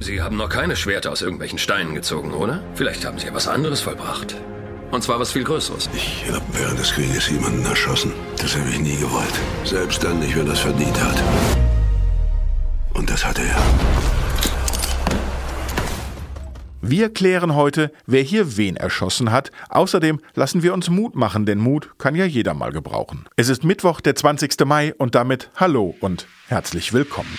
Sie haben noch keine Schwerter aus irgendwelchen Steinen gezogen, oder? Vielleicht haben Sie ja was anderes vollbracht. Und zwar was viel Größeres. Ich habe während des Krieges jemanden erschossen. Das habe ich nie gewollt. Selbst dann nicht, wenn er es verdient hat. Und das hatte er. Wir klären heute, wer hier wen erschossen hat. Außerdem lassen wir uns Mut machen, denn Mut kann ja jeder mal gebrauchen. Es ist Mittwoch, der 20. Mai und damit Hallo und herzlich willkommen.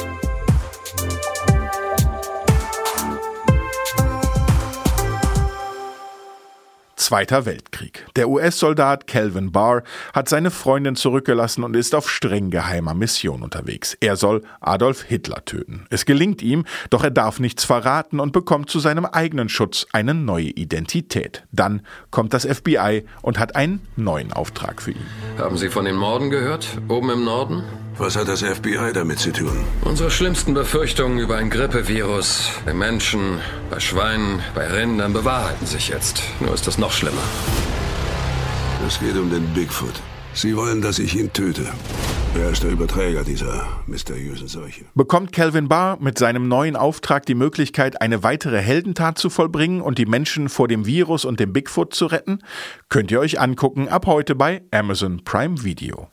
Zweiter Weltkrieg. Der US-Soldat Calvin Barr hat seine Freundin zurückgelassen und ist auf streng geheimer Mission unterwegs. Er soll Adolf Hitler töten. Es gelingt ihm, doch er darf nichts verraten und bekommt zu seinem eigenen Schutz eine neue Identität. Dann kommt das FBI und hat einen neuen Auftrag für ihn. Haben Sie von den Morden gehört? Oben im Norden? Was hat das FBI damit zu tun? Unsere schlimmsten Befürchtungen über ein Grippevirus bei Menschen, bei Schweinen, bei Rindern bewahrheiten sich jetzt. Nur ist das noch schlimmer. Es geht um den Bigfoot. Sie wollen, dass ich ihn töte. Wer ist der Überträger dieser mysteriösen Seuche? Bekommt Calvin Barr mit seinem neuen Auftrag die Möglichkeit, eine weitere Heldentat zu vollbringen und die Menschen vor dem Virus und dem Bigfoot zu retten? Könnt ihr euch angucken ab heute bei Amazon Prime Video.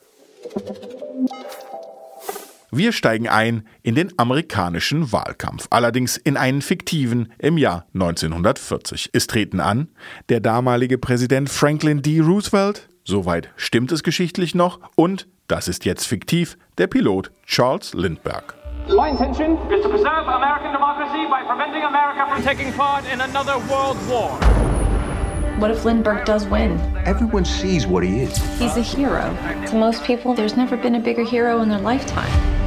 Wir steigen ein in den amerikanischen Wahlkampf, allerdings in einen fiktiven im Jahr 1940. Es treten an der damalige Präsident Franklin D. Roosevelt, soweit stimmt es geschichtlich noch, und, das ist jetzt fiktiv, der Pilot Charles Lindbergh. My intention is to preserve American democracy by preventing America from taking part in another world war. What if Lindbergh does win? Everyone sees what he is. He's a hero. To most people, there's never been a bigger hero in their lifetime.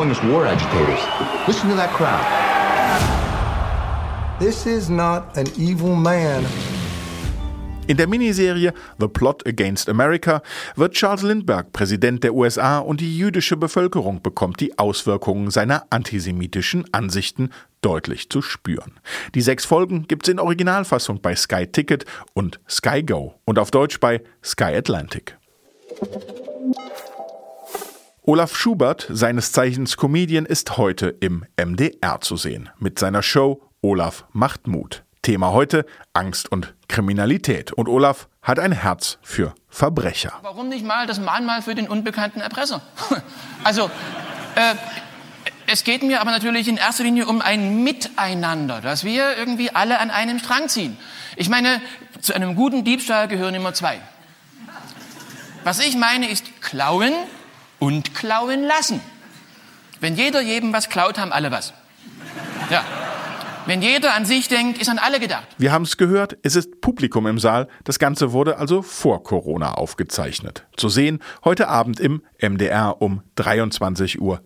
Calling us war agitators. Listen to that crowd. This is not an evil man. In der Miniserie The Plot Against America wird Charles Lindbergh Präsident der USA und die jüdische Bevölkerung bekommt die Auswirkungen seiner antisemitischen Ansichten deutlich zu spüren. Die sechs Folgen gibt's in Originalfassung bei Sky Ticket und Sky Go und auf Deutsch bei Sky Atlantic. Olaf Schubert, seines Zeichens Comedian, ist heute im MDR zu sehen mit seiner Show Olaf macht Mut. Thema heute Angst und Kriminalität. Und Olaf hat ein Herz für Verbrecher. Warum nicht mal das Mahnmal für den unbekannten Erpresser? Also, äh, es geht mir aber natürlich in erster Linie um ein Miteinander, dass wir irgendwie alle an einem Strang ziehen. Ich meine, zu einem guten Diebstahl gehören immer zwei. Was ich meine, ist klauen und klauen lassen. Wenn jeder jedem was klaut, haben alle was. Ja. Wenn jeder an sich denkt, ist an alle gedacht. Wir haben es gehört, es ist Publikum im Saal. Das Ganze wurde also vor Corona aufgezeichnet. Zu sehen heute Abend im MDR um 23.35 Uhr.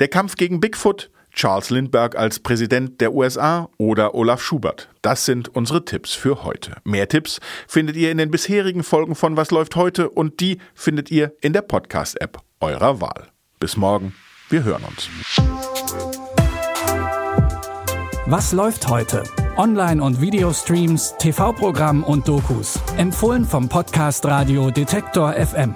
Der Kampf gegen Bigfoot, Charles Lindbergh als Präsident der USA oder Olaf Schubert. Das sind unsere Tipps für heute. Mehr Tipps findet ihr in den bisherigen Folgen von Was läuft heute und die findet ihr in der Podcast-App eurer Wahl. Bis morgen. Wir hören uns. Was läuft heute? Online- und Videostreams, TV-Programm und Dokus. Empfohlen vom Podcast Radio Detektor FM.